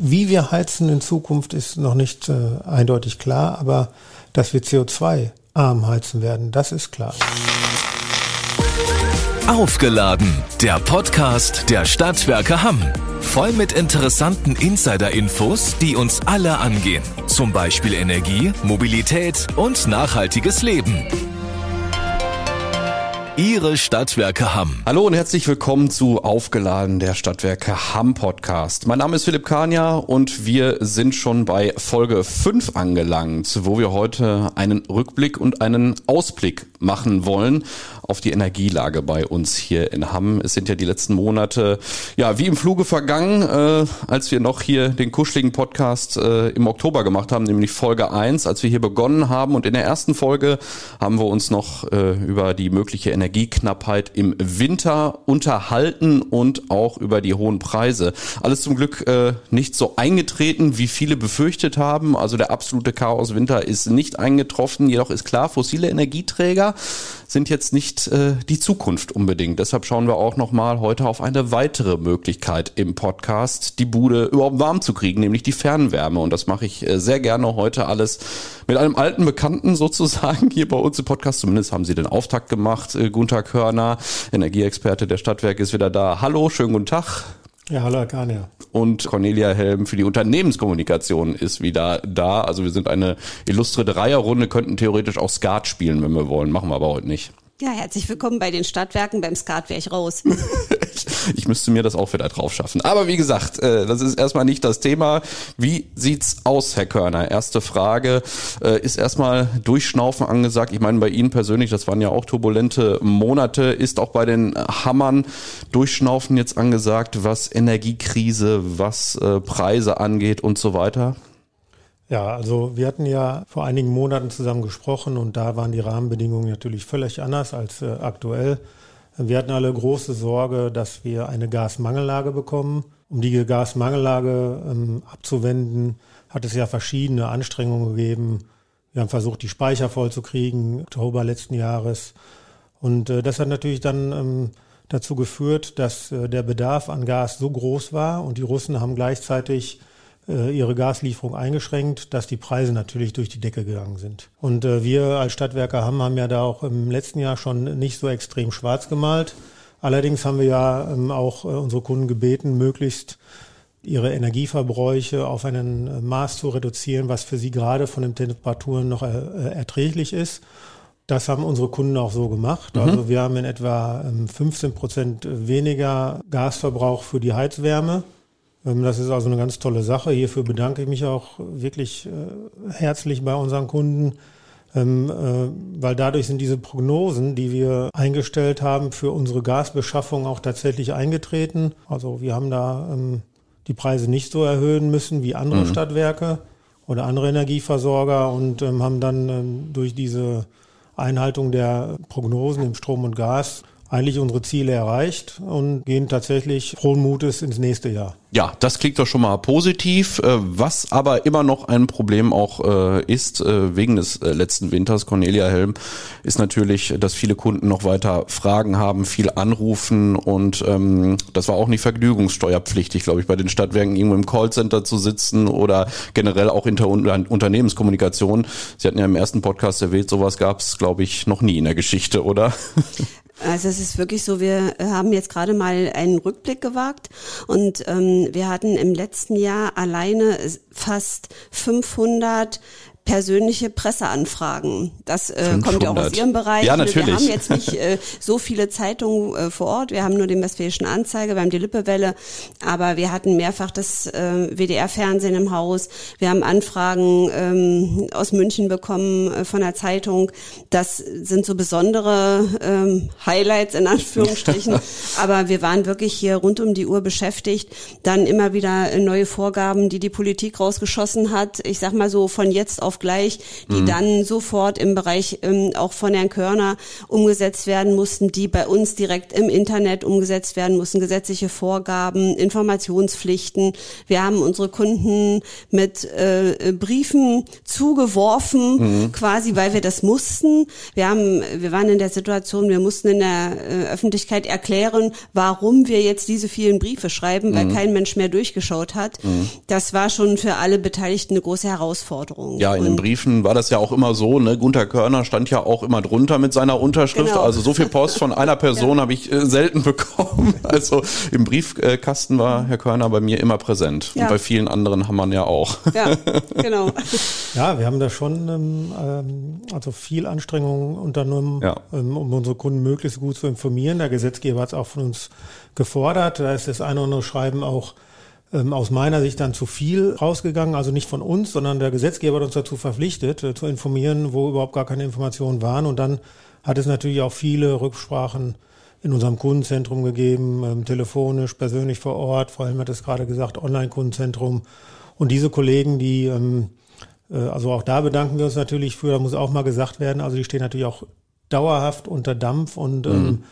Wie wir heizen in Zukunft ist noch nicht äh, eindeutig klar, aber dass wir CO2-arm heizen werden, das ist klar. Aufgeladen, der Podcast der Stadtwerke Hamm. Voll mit interessanten Insider-Infos, die uns alle angehen. Zum Beispiel Energie, Mobilität und nachhaltiges Leben. Ihre Stadtwerke Hamm. Hallo und herzlich willkommen zu Aufgeladen der Stadtwerke Hamm Podcast. Mein Name ist Philipp Kania und wir sind schon bei Folge 5 angelangt, wo wir heute einen Rückblick und einen Ausblick machen wollen auf die Energielage bei uns hier in Hamm. Es sind ja die letzten Monate ja wie im Fluge vergangen, äh, als wir noch hier den kuscheligen Podcast äh, im Oktober gemacht haben, nämlich Folge 1, als wir hier begonnen haben. Und in der ersten Folge haben wir uns noch äh, über die mögliche Energieknappheit im Winter unterhalten und auch über die hohen Preise. Alles zum Glück äh, nicht so eingetreten, wie viele befürchtet haben. Also der absolute Chaos-Winter ist nicht eingetroffen. Jedoch ist klar, fossile Energieträger sind jetzt nicht äh, die Zukunft unbedingt. Deshalb schauen wir auch nochmal heute auf eine weitere Möglichkeit im Podcast, die Bude überhaupt warm zu kriegen, nämlich die Fernwärme. Und das mache ich äh, sehr gerne heute alles mit einem alten Bekannten sozusagen hier bei uns im Podcast. Zumindest haben sie den Auftakt gemacht. Äh, Gunther Körner, Energieexperte der Stadtwerke, ist wieder da. Hallo, schönen guten Tag. Ja, hallo, Kania. Und Cornelia Helm für die Unternehmenskommunikation ist wieder da. Also wir sind eine illustre Dreierrunde, könnten theoretisch auch Skat spielen, wenn wir wollen. Machen wir aber heute nicht. Ja, herzlich willkommen bei den Stadtwerken. Beim Skat wäre ich raus. ich müsste mir das auch wieder drauf schaffen. Aber wie gesagt, äh, das ist erstmal nicht das Thema. Wie sieht's aus, Herr Körner? Erste Frage. Äh, ist erstmal Durchschnaufen angesagt? Ich meine, bei Ihnen persönlich, das waren ja auch turbulente Monate. Ist auch bei den Hammern Durchschnaufen jetzt angesagt, was Energiekrise, was äh, Preise angeht und so weiter? Ja, also wir hatten ja vor einigen Monaten zusammen gesprochen und da waren die Rahmenbedingungen natürlich völlig anders als äh, aktuell. Wir hatten alle große Sorge, dass wir eine Gasmangellage bekommen. Um die Gasmangellage ähm, abzuwenden, hat es ja verschiedene Anstrengungen gegeben. Wir haben versucht, die Speicher vollzukriegen, Oktober letzten Jahres. Und äh, das hat natürlich dann ähm, dazu geführt, dass äh, der Bedarf an Gas so groß war und die Russen haben gleichzeitig ihre Gaslieferung eingeschränkt, dass die Preise natürlich durch die Decke gegangen sind. Und äh, wir als Stadtwerke haben, haben ja da auch im letzten Jahr schon nicht so extrem schwarz gemalt. Allerdings haben wir ja ähm, auch äh, unsere Kunden gebeten, möglichst ihre Energieverbräuche auf einen Maß zu reduzieren, was für sie gerade von den Temperaturen noch erträglich ist. Das haben unsere Kunden auch so gemacht. Mhm. Also wir haben in etwa 15 ähm, Prozent weniger Gasverbrauch für die Heizwärme das ist also eine ganz tolle Sache. Hierfür bedanke ich mich auch wirklich äh, herzlich bei unseren Kunden, ähm, äh, weil dadurch sind diese Prognosen, die wir eingestellt haben für unsere Gasbeschaffung auch tatsächlich eingetreten. Also wir haben da ähm, die Preise nicht so erhöhen müssen wie andere mhm. Stadtwerke oder andere Energieversorger und haben dann durch diese Einhaltung der Prognosen im Strom und Gas eigentlich unsere Ziele erreicht und gehen tatsächlich frohen Mutes ins nächste Jahr. Ja, das klingt doch schon mal positiv. Äh, was aber immer noch ein Problem auch äh, ist, äh, wegen des letzten Winters, Cornelia Helm, ist natürlich, dass viele Kunden noch weiter Fragen haben, viel anrufen und ähm, das war auch nicht vergnügungssteuerpflichtig, glaube ich, bei den Stadtwerken irgendwo im Callcenter zu sitzen oder generell auch in der Unternehmenskommunikation. Sie hatten ja im ersten Podcast erwähnt, sowas gab es, glaube ich, noch nie in der Geschichte, oder? Also es ist wirklich so, wir haben jetzt gerade mal einen Rückblick gewagt und ähm, wir hatten im letzten Jahr alleine fast 500 persönliche Presseanfragen. Das äh, kommt ja auch aus Ihrem Bereich. Ja, natürlich. Wir haben jetzt nicht äh, so viele Zeitungen äh, vor Ort. Wir haben nur den Westfälischen Anzeiger, wir haben die Lippewelle, aber wir hatten mehrfach das äh, WDR-Fernsehen im Haus. Wir haben Anfragen ähm, aus München bekommen äh, von der Zeitung. Das sind so besondere ähm, Highlights in Anführungsstrichen. aber wir waren wirklich hier rund um die Uhr beschäftigt. Dann immer wieder neue Vorgaben, die die Politik rausgeschossen hat. Ich sag mal so von jetzt auf auf gleich, die mhm. dann sofort im Bereich ähm, auch von Herrn Körner umgesetzt werden mussten, die bei uns direkt im Internet umgesetzt werden mussten, gesetzliche Vorgaben, Informationspflichten. Wir haben unsere Kunden mit äh, Briefen zugeworfen, mhm. quasi, weil wir das mussten. Wir haben, wir waren in der Situation, wir mussten in der äh, Öffentlichkeit erklären, warum wir jetzt diese vielen Briefe schreiben, weil mhm. kein Mensch mehr durchgeschaut hat. Mhm. Das war schon für alle Beteiligten eine große Herausforderung. Ja, in den Briefen war das ja auch immer so, ne? Gunter Körner stand ja auch immer drunter mit seiner Unterschrift. Genau. Also so viel Post von einer Person ja. habe ich äh, selten bekommen. Also im Briefkasten war Herr Körner bei mir immer präsent. Ja. Und bei vielen anderen haben man ja auch. Ja, genau. Ja, wir haben da schon ähm, ähm also viel Anstrengungen unternommen, ja. ähm, um unsere Kunden möglichst gut zu informieren. Der Gesetzgeber hat es auch von uns gefordert. Da ist das eine oder andere Schreiben auch ähm, aus meiner Sicht dann zu viel rausgegangen, also nicht von uns, sondern der Gesetzgeber hat uns dazu verpflichtet, äh, zu informieren, wo überhaupt gar keine Informationen waren. Und dann hat es natürlich auch viele Rücksprachen in unserem Kundenzentrum gegeben, ähm, telefonisch, persönlich vor Ort, vor allem hat es gerade gesagt, Online-Kundenzentrum. Und diese Kollegen, die, ähm, äh, also auch da bedanken wir uns natürlich für, da muss auch mal gesagt werden, also die stehen natürlich auch dauerhaft unter Dampf und ähm, mhm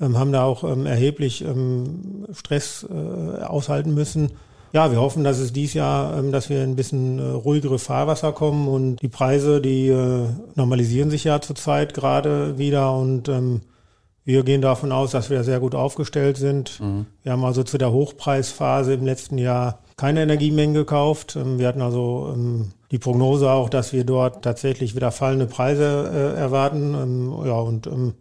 haben da auch ähm, erheblich ähm, Stress äh, aushalten müssen. Ja, wir hoffen, dass es dies Jahr, ähm, dass wir ein bisschen äh, ruhigere Fahrwasser kommen und die Preise, die äh, normalisieren sich ja zurzeit gerade wieder und ähm, wir gehen davon aus, dass wir sehr gut aufgestellt sind. Mhm. Wir haben also zu der Hochpreisphase im letzten Jahr keine Energiemengen gekauft. Ähm, wir hatten also ähm, die Prognose auch, dass wir dort tatsächlich wieder fallende Preise erwarten. Ähm, ja, und ähm,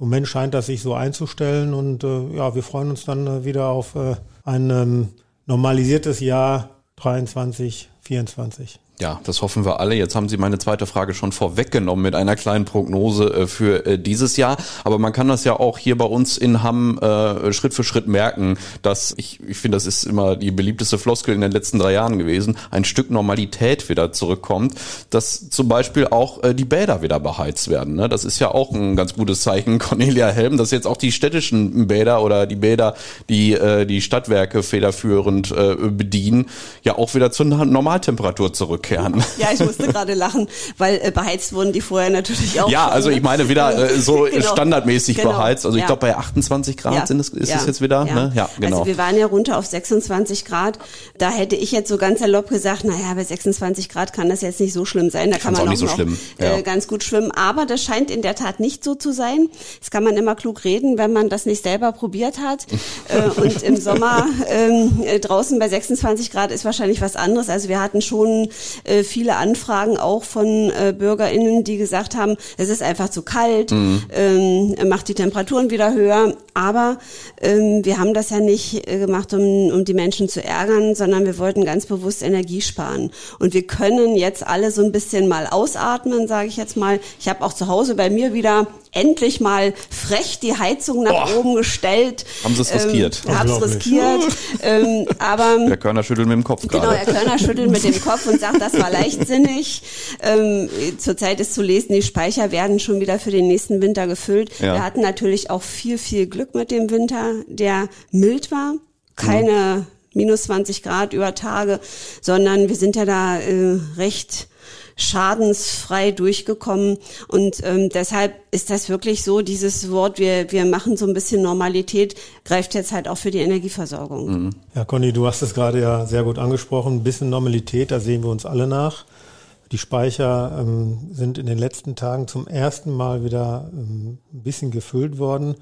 im Moment scheint das sich so einzustellen und äh, ja, wir freuen uns dann äh, wieder auf äh, ein ähm, normalisiertes Jahr 23, 24. Ja, das hoffen wir alle. Jetzt haben Sie meine zweite Frage schon vorweggenommen mit einer kleinen Prognose äh, für äh, dieses Jahr. Aber man kann das ja auch hier bei uns in Hamm äh, Schritt für Schritt merken, dass ich, ich finde, das ist immer die beliebteste Floskel in den letzten drei Jahren gewesen, ein Stück Normalität wieder zurückkommt, dass zum Beispiel auch die Bäder wieder beheizt werden. Ne? Das ist ja auch ein ganz gutes Zeichen, Cornelia Helm, dass jetzt auch die städtischen Bäder oder die Bäder, die die Stadtwerke federführend bedienen, ja auch wieder zur Normaltemperatur zurück zurückkehren. Ja, ich musste gerade lachen, weil äh, beheizt wurden die vorher natürlich auch. Ja, also ich meine wieder äh, so genau. standardmäßig genau. beheizt. Also ich ja. glaube bei 28 Grad ja. sind es, ist ja. es jetzt wieder. Ja. Ne? ja, genau. Also wir waren ja runter auf 26 Grad. Da hätte ich jetzt so ganz erlaubt gesagt, naja, bei 26 Grad kann das jetzt nicht so schlimm sein. Da kann man auch, auch so noch äh, ganz gut schwimmen. Aber das scheint in der Tat nicht so zu sein. Das kann man immer klug reden, wenn man das nicht selber probiert hat. äh, und im Sommer ähm, äh, draußen bei 26 Grad ist wahrscheinlich was anderes. Also wir hatten schon äh, viele Anfragen auch von äh, BürgerInnen, die gesagt haben, es ist einfach zu kalt, mhm. ähm, macht die Temperaturen wieder höher. Aber ähm, wir haben das ja nicht äh, gemacht, um, um die Menschen zu ärgern, sondern wir wollten ganz bewusst Energie sparen. Und wir können jetzt alle so ein bisschen mal ausatmen, sage ich jetzt mal. Ich habe auch zu Hause bei mir wieder endlich mal frech die Heizung nach Boah. oben gestellt. Haben sie es riskiert? Ähm, Hab's riskiert. ähm, aber der Körner schüttelt mit dem Kopf genau, gerade. Genau, der Körner schüttelt mit dem Kopf und sagt, das war leichtsinnig. Ähm, zurzeit ist zu lesen, die Speicher werden schon wieder für den nächsten Winter gefüllt. Ja. Wir hatten natürlich auch viel, viel Glück mit dem Winter, der mild war. Keine mhm. minus 20 Grad über Tage, sondern wir sind ja da äh, recht schadensfrei durchgekommen. Und ähm, deshalb ist das wirklich so, dieses Wort, wir, wir machen so ein bisschen Normalität, greift jetzt halt auch für die Energieversorgung. Mhm. Ja, Conny, du hast es gerade ja sehr gut angesprochen. Ein bisschen Normalität, da sehen wir uns alle nach. Die Speicher ähm, sind in den letzten Tagen zum ersten Mal wieder ähm, ein bisschen gefüllt worden.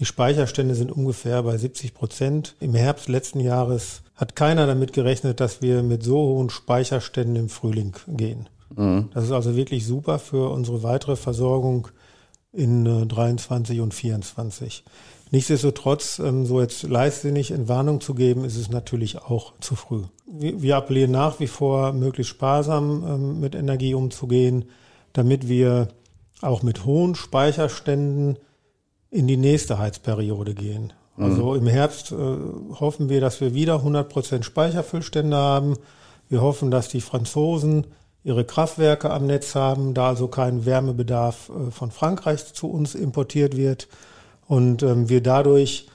Die Speicherstände sind ungefähr bei 70 Prozent. Im Herbst letzten Jahres hat keiner damit gerechnet, dass wir mit so hohen Speicherständen im Frühling gehen. Mhm. Das ist also wirklich super für unsere weitere Versorgung in äh, 23 und 24. Nichtsdestotrotz, ähm, so jetzt leichtsinnig Entwarnung zu geben, ist es natürlich auch zu früh. Wir, wir appellieren nach wie vor, möglichst sparsam ähm, mit Energie umzugehen, damit wir auch mit hohen Speicherständen in die nächste Heizperiode gehen. Mhm. Also im Herbst äh, hoffen wir, dass wir wieder 100 Prozent Speicherfüllstände haben. Wir hoffen, dass die Franzosen ihre Kraftwerke am Netz haben, da also kein Wärmebedarf äh, von Frankreich zu uns importiert wird und ähm, wir dadurch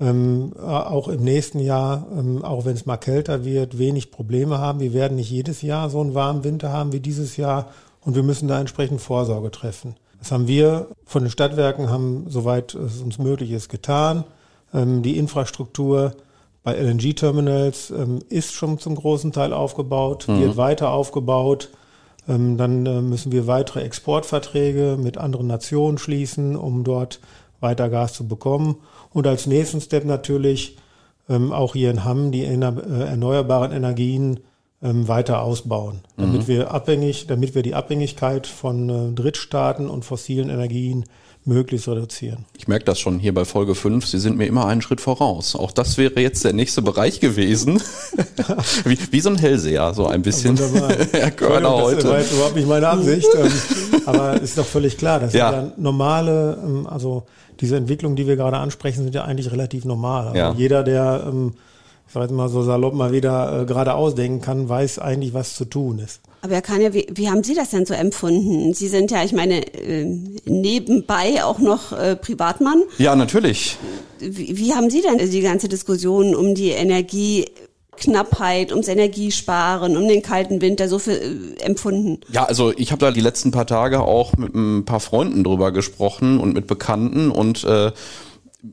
ähm, auch im nächsten Jahr, ähm, auch wenn es mal kälter wird, wenig Probleme haben. Wir werden nicht jedes Jahr so einen warmen Winter haben wie dieses Jahr und wir müssen da entsprechend Vorsorge treffen. Das haben wir von den Stadtwerken, haben soweit es uns möglich ist, getan. Die Infrastruktur bei LNG-Terminals ähm, ist schon zum großen Teil aufgebaut, mhm. wird weiter aufgebaut. Ähm, dann äh, müssen wir weitere Exportverträge mit anderen Nationen schließen, um dort weiter Gas zu bekommen. Und als nächsten Step natürlich ähm, auch hier in Hamm die äh, erneuerbaren Energien ähm, weiter ausbauen, damit mhm. wir abhängig, damit wir die Abhängigkeit von äh, Drittstaaten und fossilen Energien möglichst reduzieren. Ich merke das schon hier bei Folge 5, Sie sind mir immer einen Schritt voraus. Auch das wäre jetzt der nächste Bereich gewesen. wie, wie so ein Hellseher, so ein bisschen. Herr Körner heute. Das war jetzt überhaupt nicht meine Absicht. Ähm, aber ist doch völlig klar, dass ja. ja normale, ähm, also diese Entwicklungen, die wir gerade ansprechen, sind ja eigentlich relativ normal. Also ja. Jeder, der ähm, ich sage mal so salopp mal wieder äh, gerade ausdenken kann, weiß eigentlich, was zu tun ist. Aber Herr Kanja, wie, wie haben Sie das denn so empfunden? Sie sind ja, ich meine, äh, nebenbei auch noch äh, Privatmann. Ja, natürlich. Wie, wie haben Sie denn die ganze Diskussion um die Energie Knappheit, ums Energiesparen, um den kalten Winter so viel äh, empfunden? Ja, also ich habe da die letzten paar Tage auch mit ein paar Freunden drüber gesprochen und mit Bekannten und äh,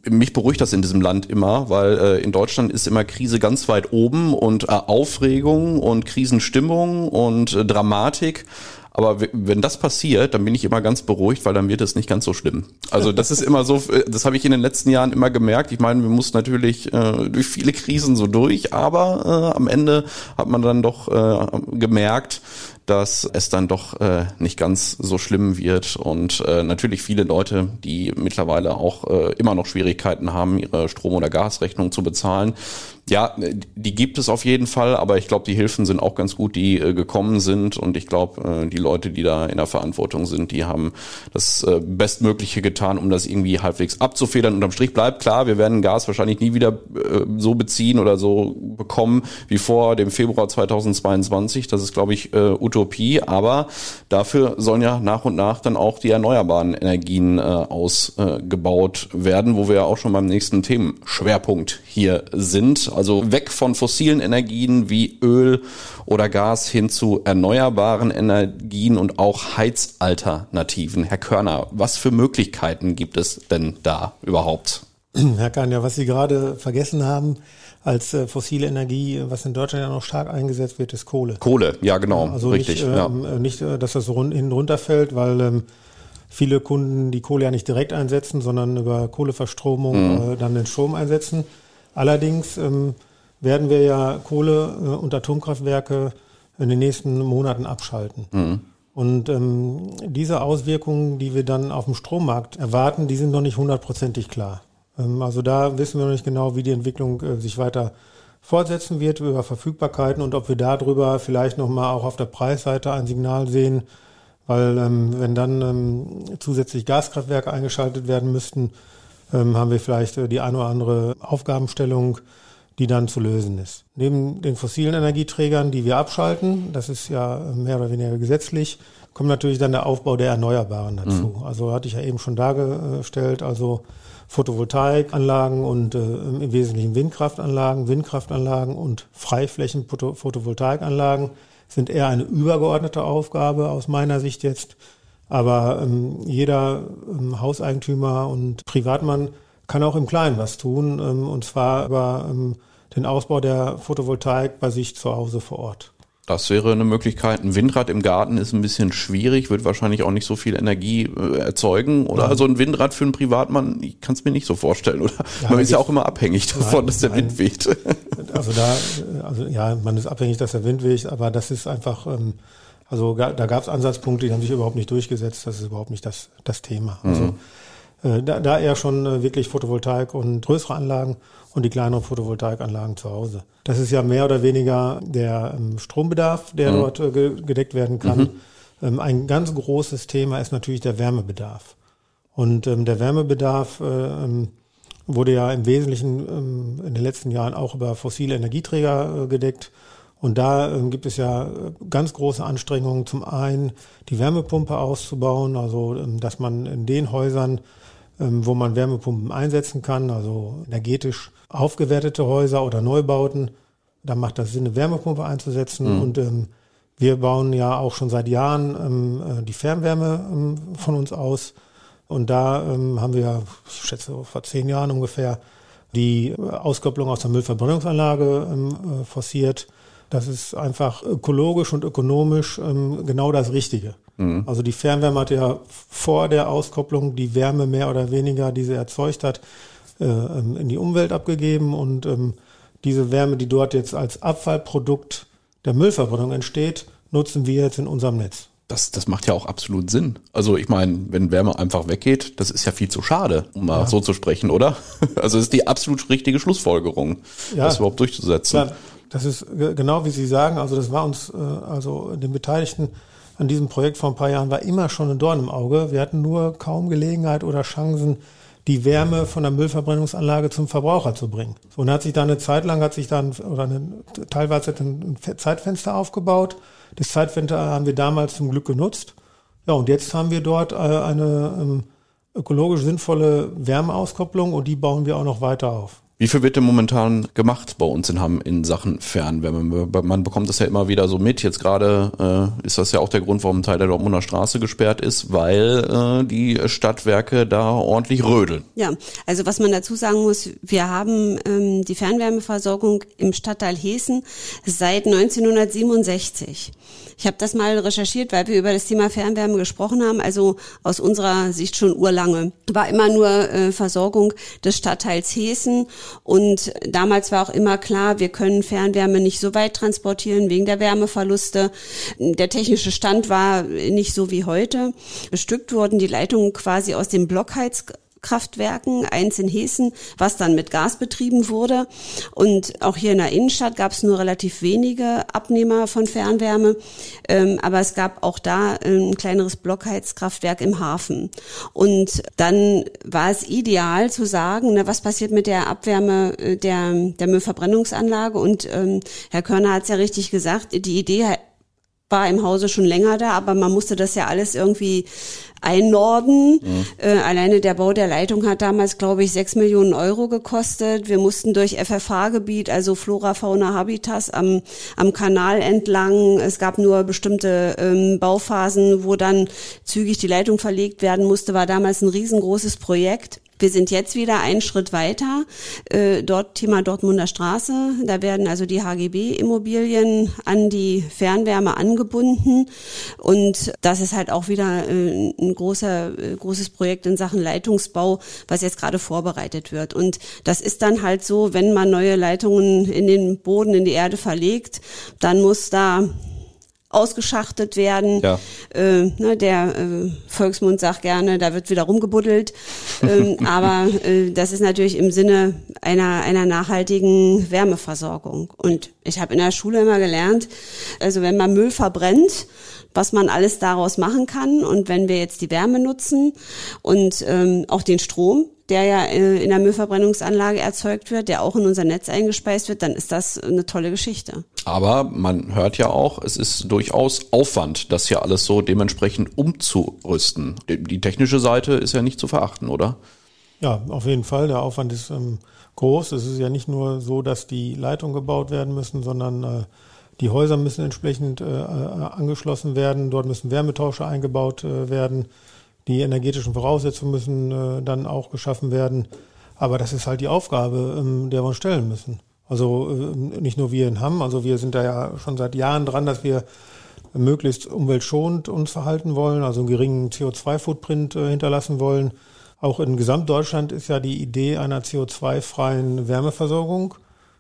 mich beruhigt das in diesem Land immer, weil äh, in Deutschland ist immer Krise ganz weit oben und äh, Aufregung und Krisenstimmung und äh, Dramatik. Aber wenn das passiert, dann bin ich immer ganz beruhigt, weil dann wird es nicht ganz so schlimm. Also das ist immer so, äh, das habe ich in den letzten Jahren immer gemerkt. Ich meine, wir mussten natürlich äh, durch viele Krisen so durch, aber äh, am Ende hat man dann doch äh, gemerkt, dass es dann doch äh, nicht ganz so schlimm wird und äh, natürlich viele Leute, die mittlerweile auch äh, immer noch Schwierigkeiten haben, ihre Strom- oder Gasrechnung zu bezahlen, ja, die gibt es auf jeden Fall, aber ich glaube, die Hilfen sind auch ganz gut, die äh, gekommen sind. Und ich glaube, äh, die Leute, die da in der Verantwortung sind, die haben das äh, Bestmögliche getan, um das irgendwie halbwegs abzufedern. Unterm Strich bleibt klar, wir werden Gas wahrscheinlich nie wieder so beziehen oder so bekommen wie vor dem Februar 2022. Das ist, glaube ich, Utopie. Aber dafür sollen ja nach und nach dann auch die erneuerbaren Energien ausgebaut werden, wo wir ja auch schon beim nächsten Themenschwerpunkt hier sind also weg von fossilen Energien wie Öl oder Gas hin zu erneuerbaren Energien und auch Heizalternativen. Herr Körner, was für Möglichkeiten gibt es denn da überhaupt? Herr Kahn, ja, was Sie gerade vergessen haben, als äh, fossile Energie, was in Deutschland ja noch stark eingesetzt wird, ist Kohle. Kohle, ja genau, also richtig. Nicht, ähm, ja. nicht äh, dass das so run hinten runterfällt, weil ähm, viele Kunden die Kohle ja nicht direkt einsetzen, sondern über Kohleverstromung mhm. äh, dann den Strom einsetzen. Allerdings ähm, werden wir ja Kohle- äh, und Atomkraftwerke in den nächsten Monaten abschalten. Mhm. Und ähm, diese Auswirkungen, die wir dann auf dem Strommarkt erwarten, die sind noch nicht hundertprozentig klar. Ähm, also da wissen wir noch nicht genau, wie die Entwicklung äh, sich weiter fortsetzen wird über Verfügbarkeiten und ob wir darüber vielleicht nochmal auch auf der Preisseite ein Signal sehen, weil ähm, wenn dann ähm, zusätzlich Gaskraftwerke eingeschaltet werden müssten, haben wir vielleicht äh, die eine oder andere Aufgabenstellung, die dann zu lösen ist. Neben den fossilen Energieträgern, die wir abschalten, das ist ja mehr oder weniger gesetzlich, kommt natürlich dann der Aufbau der Erneuerbaren dazu. Mhm. Also hatte ich ja eben schon dargestellt, also Photovoltaikanlagen und äh, im Wesentlichen Windkraftanlagen, Windkraftanlagen und Freiflächen-Photovoltaikanlagen sind eher eine übergeordnete Aufgabe aus meiner Sicht jetzt aber ähm, jeder ähm, Hauseigentümer und Privatmann kann auch im Kleinen was tun, ähm, und zwar über ähm, den Ausbau der Photovoltaik bei sich zu Hause vor Ort. Das wäre eine Möglichkeit. Ein Windrad im Garten ist ein bisschen schwierig, wird wahrscheinlich auch nicht so viel Energie äh, erzeugen. Oder ja. also ein Windrad für einen Privatmann, ich kann es mir nicht so vorstellen. Oder ja, man ist ja auch immer abhängig davon, nein, dass der nein. Wind weht. Also da, also ja, man ist abhängig, dass der Wind weht, aber das ist einfach ähm, also da gab es Ansatzpunkte, die haben sich überhaupt nicht durchgesetzt. Das ist überhaupt nicht das, das Thema. Also mhm. äh, da, da eher schon äh, wirklich Photovoltaik und größere Anlagen und die kleineren Photovoltaikanlagen zu Hause. Das ist ja mehr oder weniger der ähm, Strombedarf, der mhm. dort äh, gedeckt werden kann. Mhm. Ähm, ein ganz großes Thema ist natürlich der Wärmebedarf. Und ähm, der Wärmebedarf wurde ja im Wesentlichen in den letzten Jahren auch über fossile Energieträger gedeckt. Und da äh, gibt es ja äh, ganz große Anstrengungen, zum einen die Wärmepumpe auszubauen, also ähm, dass man in den Häusern ähm, wo man Wärmepumpen einsetzen kann, also energetisch aufgewertete Häuser oder Neubauten. Da macht das Sinn, eine Wärmepumpe einzusetzen. Mhm. Und ähm, wir bauen ja auch schon seit Jahren ähm, äh, die Fernwärme ähm, von uns aus. Und da ähm, haben wir, ich schätze vor zehn Jahren ungefähr, die Auskopplung aus der Müllverbrennungsanlage ähm, äh, forciert. Das ist einfach ökologisch und ökonomisch ähm, genau das Richtige. Mhm. Also die Fernwärme hat ja vor der Auskopplung die Wärme mehr oder weniger, die sie erzeugt hat, äh, ähm, in die Umwelt abgegeben und ähm, diese Wärme, die dort jetzt als Abfallprodukt der Müllverbrennung entsteht, nutzen wir jetzt in unserem Netz. Das, das macht ja auch absolut Sinn. Also ich meine, wenn Wärme einfach weggeht, das ist ja viel zu schade, um mal ja. so zu sprechen, oder? Also das ist die absolut richtige Schlussfolgerung, ja. das überhaupt durchzusetzen. Ja, das ist genau wie Sie sagen. Also das war uns, äh, also den Beteiligten an diesem Projekt vor ein paar Jahren war immer schon ein Dorn im Auge. Wir hatten nur kaum Gelegenheit oder Chancen, die Wärme von der Müllverbrennungsanlage zum Verbraucher zu bringen. Und hat sich da eine Zeit lang, hat sich dann, oder eine, teilweise ein Zeitfenster aufgebaut. Das Zeitfenster haben wir damals zum Glück genutzt. Ja, und jetzt haben wir dort äh, eine ähm, ökologisch sinnvolle Wärmeauskopplung und die bauen wir auch noch weiter auf. Wie viel wird denn momentan gemacht bei uns in Hamm in Sachen Fernwärme? Man bekommt das ja immer wieder so mit. Jetzt gerade äh, ist das ja auch der Grund, warum ein Teil der Dortmunder Straße gesperrt ist, weil äh, die Stadtwerke da ordentlich rödeln. Ja, also was man dazu sagen muss, wir haben ähm, die Fernwärmeversorgung im Stadtteil Hessen seit 1967. Ich habe das mal recherchiert, weil wir über das Thema Fernwärme gesprochen haben. Also aus unserer Sicht schon urlange. War immer nur äh, Versorgung des Stadtteils Hessen. Und damals war auch immer klar, wir können Fernwärme nicht so weit transportieren wegen der Wärmeverluste. Der technische Stand war nicht so wie heute. Bestückt wurden die Leitungen quasi aus dem Blockheiz Kraftwerken, eins in Hessen, was dann mit Gas betrieben wurde. Und auch hier in der Innenstadt gab es nur relativ wenige Abnehmer von Fernwärme. Ähm, aber es gab auch da ein kleineres Blockheizkraftwerk im Hafen. Und dann war es ideal zu sagen, ne, was passiert mit der Abwärme äh, der, der Müllverbrennungsanlage. Und ähm, Herr Körner hat es ja richtig gesagt, die Idee war im Hause schon länger da, aber man musste das ja alles irgendwie einnorden. Mhm. Äh, alleine der Bau der Leitung hat damals, glaube ich, sechs Millionen Euro gekostet. Wir mussten durch FFH-Gebiet, also Flora, Fauna, Habitas am, am Kanal entlang. Es gab nur bestimmte ähm, Bauphasen, wo dann zügig die Leitung verlegt werden musste. War damals ein riesengroßes Projekt. Wir sind jetzt wieder einen Schritt weiter. Äh, dort Thema Dortmunder Straße. Da werden also die HGB-Immobilien an die Fernwärme angebunden. Und das ist halt auch wieder äh, ein großer, äh, großes Projekt in Sachen Leitungsbau, was jetzt gerade vorbereitet wird. Und das ist dann halt so, wenn man neue Leitungen in den Boden, in die Erde verlegt, dann muss da ausgeschachtet werden. Ja. Äh, ne, der äh, Volksmund sagt gerne, da wird wieder rumgebuddelt. ähm, aber äh, das ist natürlich im Sinne einer, einer nachhaltigen Wärmeversorgung. Und ich habe in der Schule immer gelernt, also wenn man Müll verbrennt, was man alles daraus machen kann. Und wenn wir jetzt die Wärme nutzen und ähm, auch den Strom, der ja äh, in der Müllverbrennungsanlage erzeugt wird, der auch in unser Netz eingespeist wird, dann ist das eine tolle Geschichte. Aber man hört ja auch, es ist durchaus Aufwand, das hier alles so dementsprechend umzurüsten. Die technische Seite ist ja nicht zu verachten, oder? Ja, auf jeden Fall. Der Aufwand ist ähm, groß. Es ist ja nicht nur so, dass die Leitungen gebaut werden müssen, sondern äh, die Häuser müssen entsprechend äh, äh angeschlossen werden. Dort müssen Wärmetauscher eingebaut äh, werden. Die energetischen Voraussetzungen müssen äh, dann auch geschaffen werden. Aber das ist halt die Aufgabe, ähm, der wir uns stellen müssen. Also äh, nicht nur wir in Hamm, also wir sind da ja schon seit Jahren dran, dass wir möglichst umweltschonend uns verhalten wollen, also einen geringen CO2-Footprint äh, hinterlassen wollen. Auch in Gesamtdeutschland ist ja die Idee einer CO2-freien Wärmeversorgung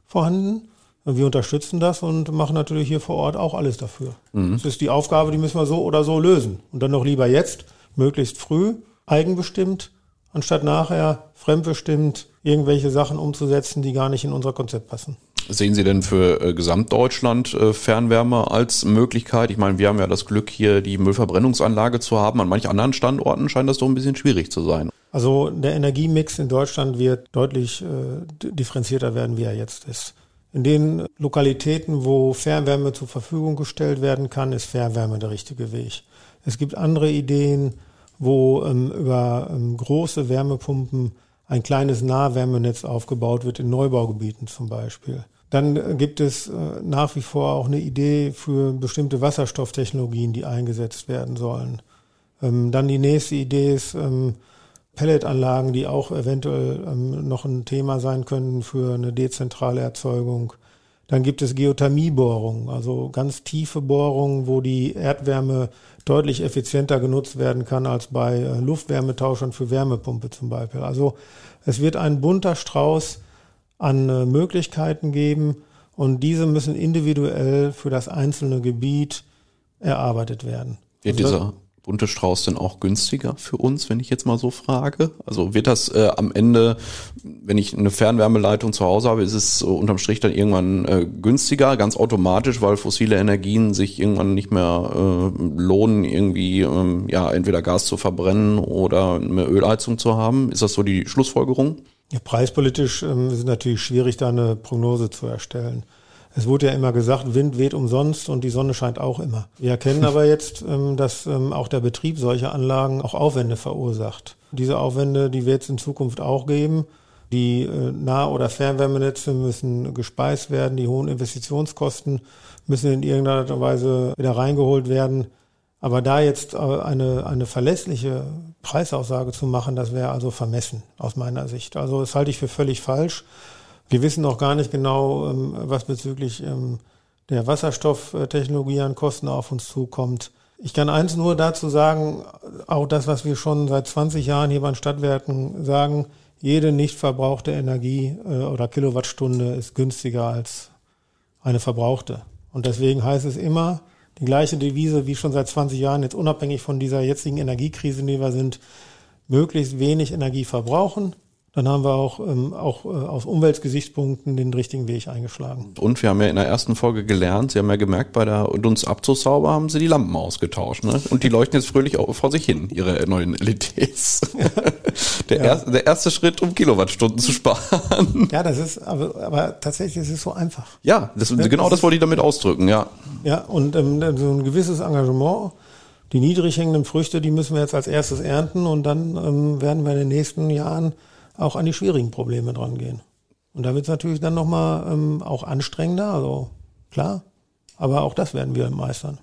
vorhanden. Wir unterstützen das und machen natürlich hier vor Ort auch alles dafür. Mhm. Das ist die Aufgabe, die müssen wir so oder so lösen. Und dann noch lieber jetzt, möglichst früh, eigenbestimmt, anstatt nachher fremdbestimmt irgendwelche Sachen umzusetzen, die gar nicht in unser Konzept passen. Sehen Sie denn für äh, Gesamtdeutschland äh, Fernwärme als Möglichkeit? Ich meine, wir haben ja das Glück, hier die Müllverbrennungsanlage zu haben. An manch anderen Standorten scheint das doch ein bisschen schwierig zu sein. Also der Energiemix in Deutschland wird deutlich äh, differenzierter werden, wie er jetzt ist. In den Lokalitäten, wo Fernwärme zur Verfügung gestellt werden kann, ist Fernwärme der richtige Weg. Es gibt andere Ideen, wo ähm, über ähm, große Wärmepumpen ein kleines Nahwärmenetz aufgebaut wird, in Neubaugebieten zum Beispiel. Dann äh, gibt es äh, nach wie vor auch eine Idee für bestimmte Wasserstofftechnologien, die eingesetzt werden sollen. Ähm, dann die nächste Idee ist ähm, Pelletanlagen, die auch eventuell ähm, noch ein Thema sein können für eine dezentrale Erzeugung. Dann gibt es Geothermiebohrungen, also ganz tiefe Bohrungen, wo die Erdwärme deutlich effizienter genutzt werden kann als bei äh, Luftwärmetauschern für Wärmepumpe zum Beispiel. Also es wird ein bunter Strauß an äh, Möglichkeiten geben und diese müssen individuell für das einzelne Gebiet erarbeitet werden. Wird also dieser bunte Strauß denn auch günstiger für uns, wenn ich jetzt mal so frage? Also wird das äh, am Ende, wenn ich eine Fernwärmeleitung zu Hause habe, ist es äh, unterm Strich dann irgendwann äh, günstiger, ganz automatisch, weil fossile Energien sich irgendwann nicht mehr äh, lohnen, irgendwie ähm, ja entweder Gas zu verbrennen oder eine Ölheizung zu haben? Ist das so die Schlussfolgerung? Ja, preispolitisch ähm, ist es natürlich schwierig, da eine Prognose zu erstellen. Es wurde ja immer gesagt, Wind weht umsonst und die Sonne scheint auch immer. Wir erkennen aber jetzt, ähm, dass ähm, auch der Betrieb solcher Anlagen auch Aufwände verursacht. Diese Aufwände, die wird es in Zukunft auch geben. Die äh, Nah- oder Fernwärmenetze müssen gespeist werden, die hohen Investitionskosten müssen in irgendeiner Weise wieder reingeholt werden. Aber da jetzt äh, eine, eine verlässliche Preisaussage zu machen, das wäre also vermessen aus meiner Sicht. Also das halte ich für völlig falsch. Wir wissen noch gar nicht genau, ähm, was bezüglich ähm, der Wasserstofftechnologie an Kosten auf uns zukommt. Ich kann eins nur dazu sagen, auch das, was wir schon seit 20 Jahren hier bei den Stadtwerken sagen, jede nicht verbrauchte Energie äh, oder Kilowattstunde ist günstiger als eine verbrauchte. Und deswegen heißt es immer, die gleiche Devise wie schon seit 20 Jahren, jetzt unabhängig von dieser jetzigen Energiekrise, in der wir sind, möglichst wenig Energie verbrauchen, dann haben wir auch, ähm, auch äh, aus Umweltgesichtspunkten den richtigen Weg eingeschlagen. Und wir haben ja in der ersten Folge gelernt, Sie haben ja gemerkt, bei der Dunstabzugshaube haben Sie die Lampen ausgetauscht. Ne? Und die leuchten jetzt fröhlich vor sich hin, Ihre neuen LEDs. der, ja. erste, der erste Schritt, um Kilowattstunden zu sparen. Ja, das ist, aber, aber tatsächlich ist es so einfach. Ja, das, ja, genau das, das wollte ich damit ausdrücken, ja. Ja, und ähm, so ein gewisses Engagement die niedrig hängenden Früchte, die müssen wir jetzt als erstes ernten und dann ähm, werden wir in den nächsten Jahren auch an die schwierigen Probleme dran gehen. Und da wird es natürlich dann nochmal ähm, auch anstrengender, also klar, aber auch das werden wir meistern.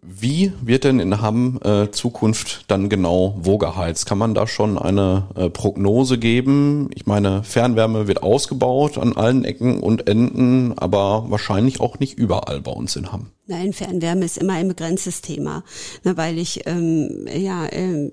Wie wird denn in Hamm äh, Zukunft dann genau wo geheizt? Kann man da schon eine äh, Prognose geben? Ich meine, Fernwärme wird ausgebaut an allen Ecken und Enden, aber wahrscheinlich auch nicht überall bei uns in Hamm. Nein, Fernwärme ist immer ein begrenztes Thema, ne, weil ich ähm, ja ähm,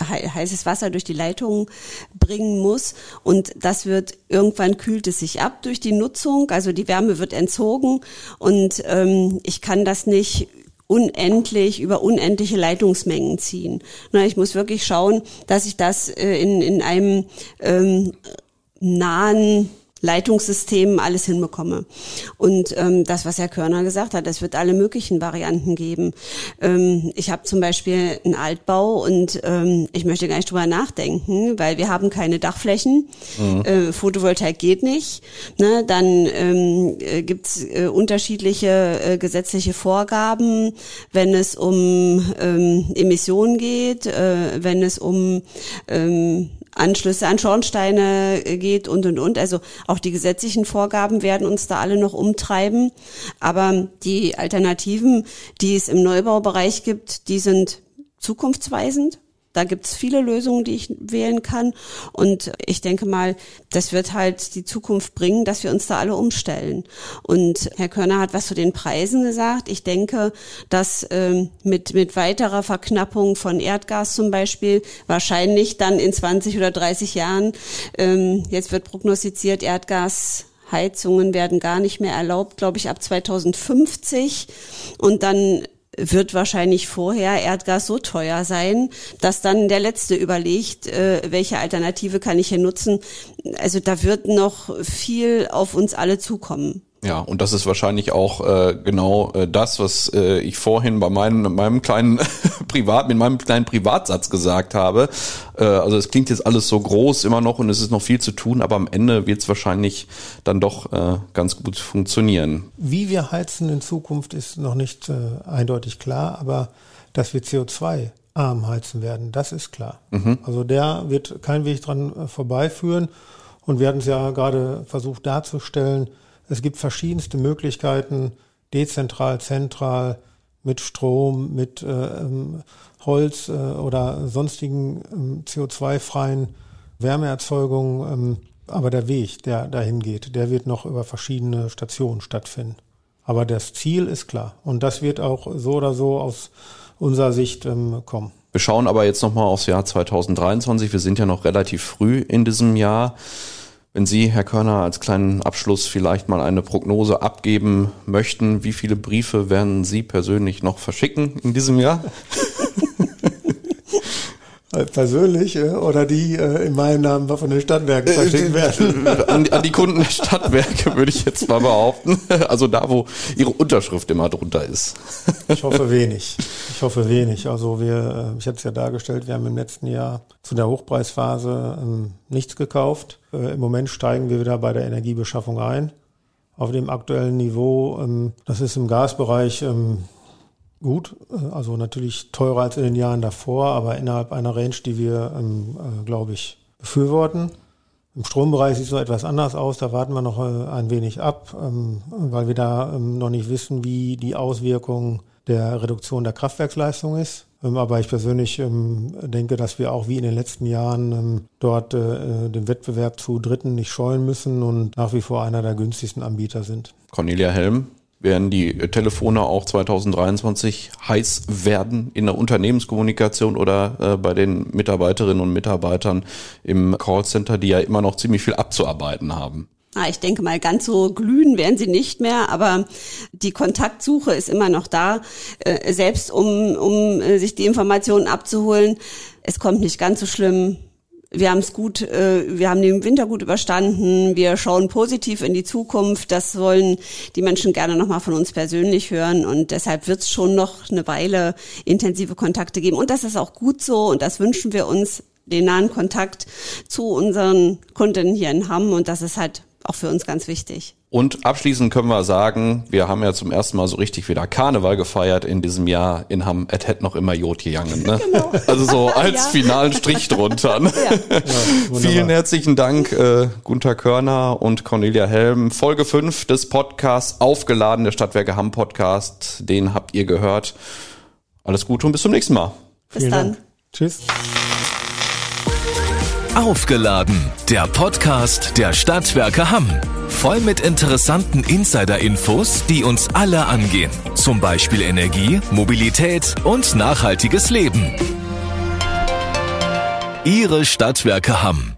heißes Wasser durch die Leitung bringen muss. Und das wird irgendwann kühlt es sich ab durch die Nutzung, also die Wärme wird entzogen. Und ähm, ich kann das nicht unendlich über unendliche Leitungsmengen ziehen. Ich muss wirklich schauen, dass ich das äh, in, in einem ähm, nahen Leitungssystemen alles hinbekomme. Und ähm, das, was Herr Körner gesagt hat, es wird alle möglichen Varianten geben. Ähm, ich habe zum Beispiel einen Altbau und ähm, ich möchte gar nicht drüber nachdenken, weil wir haben keine Dachflächen. Mhm. Äh, Photovoltaik geht nicht. Ne? Dann ähm, äh, gibt's äh, unterschiedliche äh, gesetzliche Vorgaben, wenn es um ähm, Emissionen geht, äh, wenn es um ähm, Anschlüsse an Schornsteine äh, geht und und und. Also auch die gesetzlichen Vorgaben werden uns da alle noch umtreiben. Aber die Alternativen, die es im Neubaubereich gibt, die sind zukunftsweisend. Da gibt's viele Lösungen, die ich wählen kann. Und ich denke mal, das wird halt die Zukunft bringen, dass wir uns da alle umstellen. Und Herr Körner hat was zu den Preisen gesagt. Ich denke, dass ähm, mit, mit weiterer Verknappung von Erdgas zum Beispiel wahrscheinlich dann in 20 oder 30 Jahren, ähm, jetzt wird prognostiziert, Erdgas Heizungen werden gar nicht mehr erlaubt, glaube ich, ab 2050. Und dann wird wahrscheinlich vorher Erdgas so teuer sein, dass dann der Letzte überlegt, äh, welche Alternative kann ich hier nutzen. Also da wird noch viel auf uns alle zukommen. Ja, und das ist wahrscheinlich auch äh, genau äh, das, was äh, ich vorhin bei meinem, meinem kleinen Privat, mit meinem kleinen Privatsatz gesagt habe. Äh, also es klingt jetzt alles so groß immer noch und es ist noch viel zu tun, aber am Ende wird es wahrscheinlich dann doch äh, ganz gut funktionieren. Wie wir heizen in Zukunft ist noch nicht äh, eindeutig klar, aber dass wir CO2 arm heizen werden. Das ist klar. Mhm. Also der wird kein Weg dran äh, vorbeiführen. Und wir hatten es ja gerade versucht darzustellen. Es gibt verschiedenste Möglichkeiten, dezentral, zentral, mit Strom, mit äh, ähm, Holz äh, oder sonstigen ähm, CO2-freien Wärmeerzeugungen. Ähm, aber der Weg, der dahin geht, der wird noch über verschiedene Stationen stattfinden. Aber das Ziel ist klar. Und das wird auch so oder so aus unserer Sicht ähm, kommen. Wir schauen aber jetzt nochmal aufs Jahr 2023. Wir sind ja noch relativ früh in diesem Jahr. Wenn Sie, Herr Körner, als kleinen Abschluss vielleicht mal eine Prognose abgeben möchten, wie viele Briefe werden Sie persönlich noch verschicken in diesem Jahr? persönlich äh, oder die äh, in meinem Namen von den Stadtwerken äh, verschickt werden? An, an, die Kunden der Stadtwerke würde ich jetzt mal behaupten. Also da, wo ihre Unterschrift immer drunter ist. Ich hoffe wenig. Ich hoffe wenig. Also wir, ich hatte es ja dargestellt, wir haben im letzten Jahr zu der Hochpreisphase ähm, nichts gekauft. Im Moment steigen wir wieder bei der Energiebeschaffung ein. Auf dem aktuellen Niveau, ähm, das ist im Gasbereich ähm, gut, äh, also natürlich teurer als in den Jahren davor, aber innerhalb einer Range, die wir, ähm, äh, glaube ich, befürworten. Im Strombereich sieht es so etwas anders aus, da warten wir noch äh, ein wenig ab, weil wir da noch nicht wissen, wie die Auswirkung der Reduktion der Kraftwerksleistung ist. Ähm, aber ich persönlich ähm, denke, dass wir auch wie in den letzten Jahren ähm, dort äh, den Wettbewerb zu Dritten nicht scheuen müssen und nach wie vor einer der günstigsten Anbieter sind. Cornelia Helm, werden die Telefone auch 2023 heiß werden in der Unternehmenskommunikation oder äh, bei den Mitarbeiterinnen und Mitarbeitern im Callcenter, die ja immer noch ziemlich viel abzuarbeiten haben. Ah, ich denke mal, ganz so glühen werden sie nicht mehr, aber die Kontaktsuche ist immer noch da, äh, selbst um, um äh, sich die Informationen abzuholen. Es kommt nicht ganz so schlimm wir haben es gut, äh, wir haben den Winter gut überstanden, wir schauen positiv in die Zukunft. Das wollen die Menschen gerne nochmal von uns persönlich hören und deshalb wird es schon noch eine Weile intensive Kontakte geben. Und das ist auch gut so und das wünschen wir uns, den nahen Kontakt zu unseren Kunden hier in Hamm und das ist halt auch für uns ganz wichtig. Und abschließend können wir sagen, wir haben ja zum ersten Mal so richtig wieder Karneval gefeiert in diesem Jahr in Hamm. Et hätte noch immer Jod gegangen, ne? Genau. Also so als ja. finalen Strich drunter. Ne? Ja. Ja, Vielen herzlichen Dank, äh, Gunther Körner und Cornelia Helm. Folge 5 des Podcasts, aufgeladen, der Stadtwerke Hamm Podcast. Den habt ihr gehört. Alles Gute und bis zum nächsten Mal. Bis Vielen dann. Dank. Tschüss. Aufgeladen, der Podcast der Stadtwerke Hamm. Voll mit interessanten Insider-Infos, die uns alle angehen. Zum Beispiel Energie, Mobilität und nachhaltiges Leben. Ihre Stadtwerke Hamm.